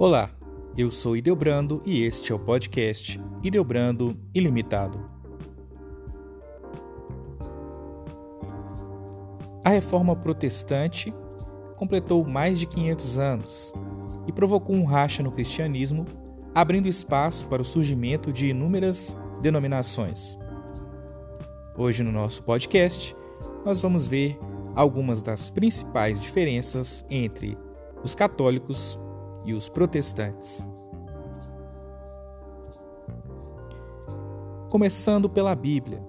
Olá, eu sou Ideobrando e este é o podcast Ideobrando Ilimitado. A reforma protestante completou mais de 500 anos e provocou um racha no cristianismo, abrindo espaço para o surgimento de inúmeras denominações. Hoje no nosso podcast, nós vamos ver algumas das principais diferenças entre os católicos e os protestantes. Começando pela Bíblia.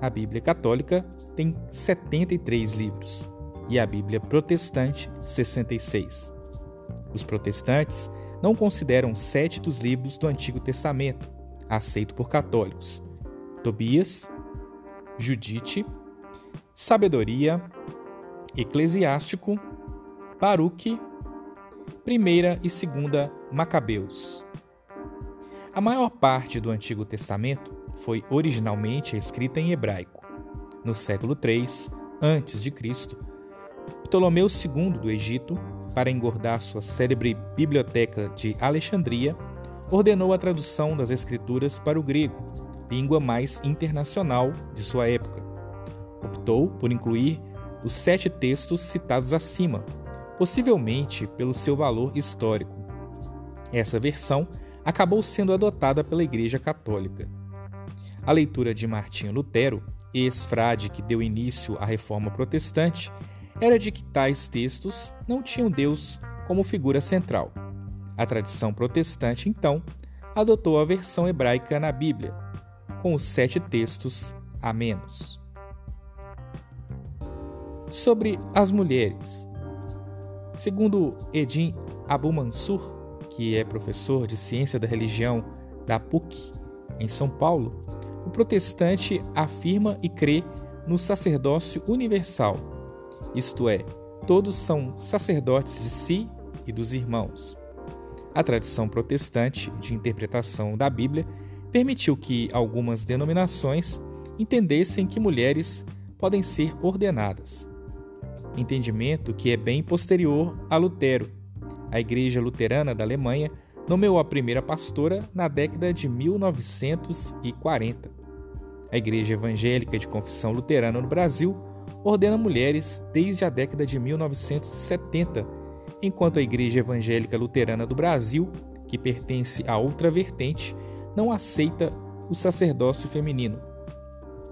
A Bíblia católica tem 73 livros e a Bíblia protestante 66. Os protestantes não consideram sete dos livros do Antigo Testamento, aceito por católicos: Tobias, Judite, Sabedoria, Eclesiástico, Baruque, Primeira e Segunda Macabeus. A maior parte do Antigo Testamento foi originalmente escrita em hebraico. No século III a.C., Ptolomeu II do Egito, para engordar sua célebre biblioteca de Alexandria, ordenou a tradução das escrituras para o grego, língua mais internacional de sua época. Optou por incluir os sete textos citados acima, possivelmente pelo seu valor histórico. Essa versão acabou sendo adotada pela Igreja Católica. A leitura de Martinho Lutero, ex-frade que deu início à Reforma Protestante, era de que tais textos não tinham Deus como figura central. A tradição protestante, então, adotou a versão hebraica na Bíblia, com os sete textos a menos. Sobre as mulheres. Segundo Edin Abu Mansur, que é professor de ciência da religião da PUC, em São Paulo, o protestante afirma e crê no sacerdócio universal, isto é, todos são sacerdotes de si e dos irmãos. A tradição protestante de interpretação da Bíblia permitiu que algumas denominações entendessem que mulheres podem ser ordenadas. Entendimento que é bem posterior a Lutero. A Igreja Luterana da Alemanha nomeou a primeira pastora na década de 1940. A Igreja Evangélica de Confissão Luterana no Brasil ordena mulheres desde a década de 1970, enquanto a Igreja Evangélica Luterana do Brasil, que pertence a outra vertente, não aceita o sacerdócio feminino.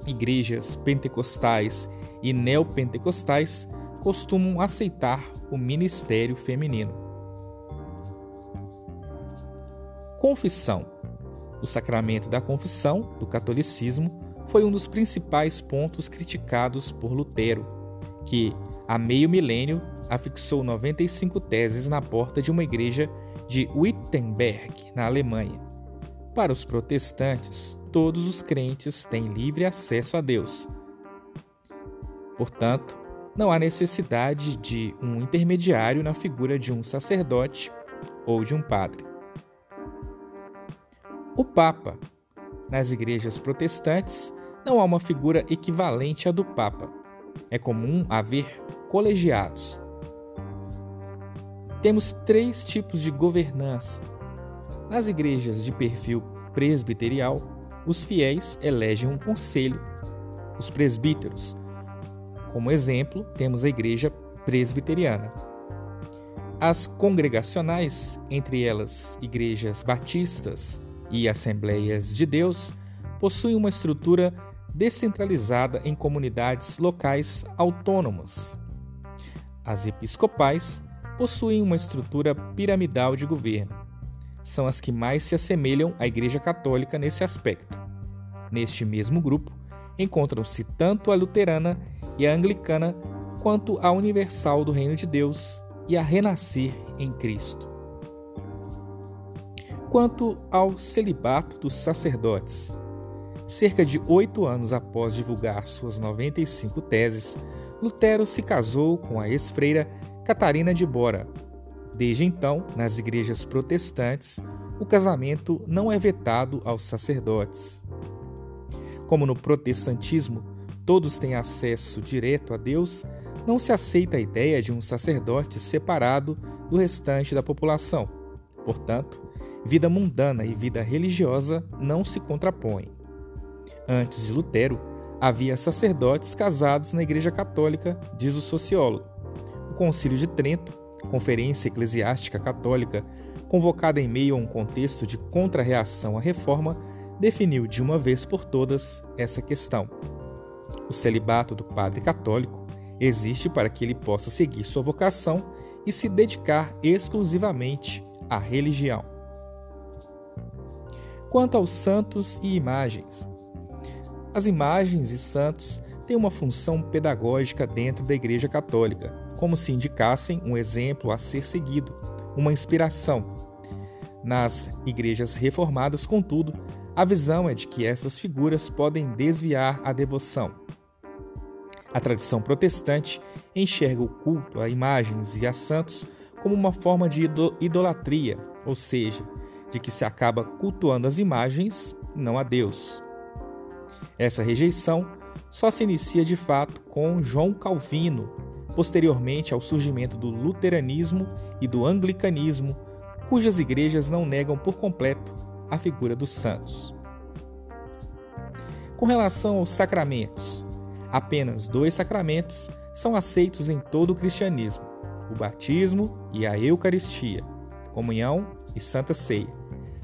Igrejas pentecostais e neopentecostais costumam aceitar o ministério feminino. Confissão. O sacramento da confissão do catolicismo foi um dos principais pontos criticados por Lutero, que, há meio milênio, afixou 95 teses na porta de uma igreja de Wittenberg, na Alemanha. Para os protestantes, todos os crentes têm livre acesso a Deus. Portanto, não há necessidade de um intermediário na figura de um sacerdote ou de um padre. O Papa, nas igrejas protestantes, não há uma figura equivalente à do Papa. É comum haver colegiados. Temos três tipos de governança. Nas igrejas de perfil presbiterial, os fiéis elegem um conselho, os presbíteros. Como exemplo, temos a igreja presbiteriana. As congregacionais, entre elas igrejas batistas e assembleias de Deus, possuem uma estrutura descentralizada em comunidades locais autônomas. As episcopais possuem uma estrutura piramidal de governo. São as que mais se assemelham à Igreja Católica nesse aspecto. Neste mesmo grupo, encontram-se tanto a luterana e a anglicana quanto a universal do Reino de Deus e a renascer em Cristo. Quanto ao celibato dos sacerdotes, Cerca de oito anos após divulgar suas 95 teses, Lutero se casou com a ex-freira Catarina de Bora. Desde então, nas igrejas protestantes, o casamento não é vetado aos sacerdotes. Como no protestantismo, todos têm acesso direto a Deus, não se aceita a ideia de um sacerdote separado do restante da população, Portanto, vida mundana e vida religiosa não se contrapõem. Antes de Lutero, havia sacerdotes casados na Igreja Católica, diz o sociólogo. O Concílio de Trento, conferência eclesiástica católica convocada em meio a um contexto de contra-reação à reforma, definiu de uma vez por todas essa questão. O celibato do padre católico existe para que ele possa seguir sua vocação e se dedicar exclusivamente à religião. Quanto aos santos e imagens, as imagens e santos têm uma função pedagógica dentro da Igreja Católica, como se indicassem um exemplo a ser seguido, uma inspiração. Nas igrejas reformadas, contudo, a visão é de que essas figuras podem desviar a devoção. A tradição protestante enxerga o culto a imagens e a santos como uma forma de idolatria, ou seja, de que se acaba cultuando as imagens, não a Deus. Essa rejeição só se inicia de fato com João Calvino, posteriormente ao surgimento do luteranismo e do anglicanismo, cujas igrejas não negam por completo a figura dos santos. Com relação aos sacramentos, apenas dois sacramentos são aceitos em todo o cristianismo: o batismo e a Eucaristia, comunhão e Santa Ceia.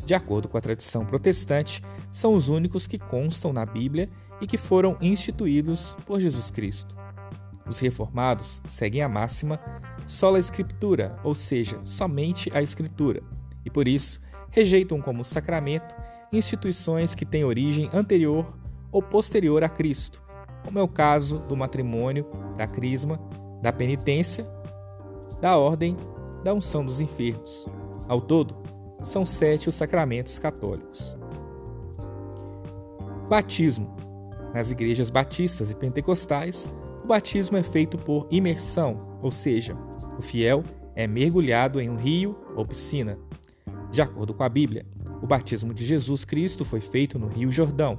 De acordo com a tradição protestante, são os únicos que constam na Bíblia e que foram instituídos por Jesus Cristo. Os reformados seguem a máxima sola escritura, ou seja, somente a escritura, e por isso rejeitam como sacramento instituições que têm origem anterior ou posterior a Cristo, como é o caso do matrimônio, da crisma, da penitência, da ordem, da unção dos enfermos. Ao todo, são sete os sacramentos católicos. Batismo. Nas igrejas batistas e pentecostais, o batismo é feito por imersão, ou seja, o fiel é mergulhado em um rio ou piscina. De acordo com a Bíblia, o batismo de Jesus Cristo foi feito no Rio Jordão.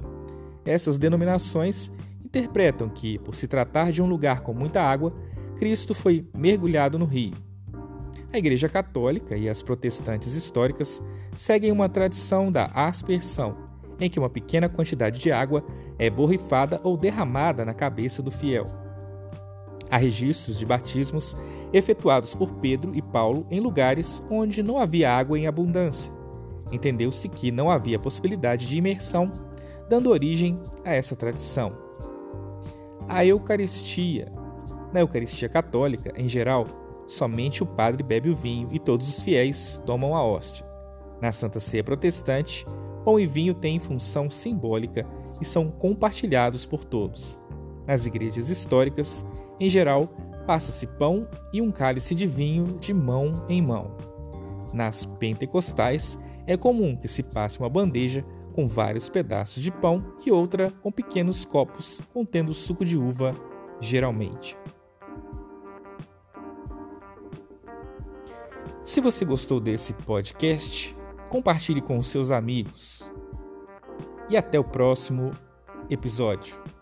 Essas denominações interpretam que, por se tratar de um lugar com muita água, Cristo foi mergulhado no rio. A Igreja Católica e as protestantes históricas seguem uma tradição da aspersão, em que uma pequena quantidade de água é borrifada ou derramada na cabeça do fiel. Há registros de batismos efetuados por Pedro e Paulo em lugares onde não havia água em abundância. Entendeu-se que não havia possibilidade de imersão, dando origem a essa tradição. A Eucaristia. Na Eucaristia Católica, em geral, somente o padre bebe o vinho e todos os fiéis tomam a hóstia. Na Santa Ceia Protestante, pão e vinho têm função simbólica e são compartilhados por todos. Nas igrejas históricas, em geral, passa-se pão e um cálice de vinho de mão em mão. Nas pentecostais, é comum que se passe uma bandeja com vários pedaços de pão e outra com pequenos copos contendo suco de uva, geralmente. Se você gostou desse podcast, compartilhe com seus amigos. E até o próximo episódio.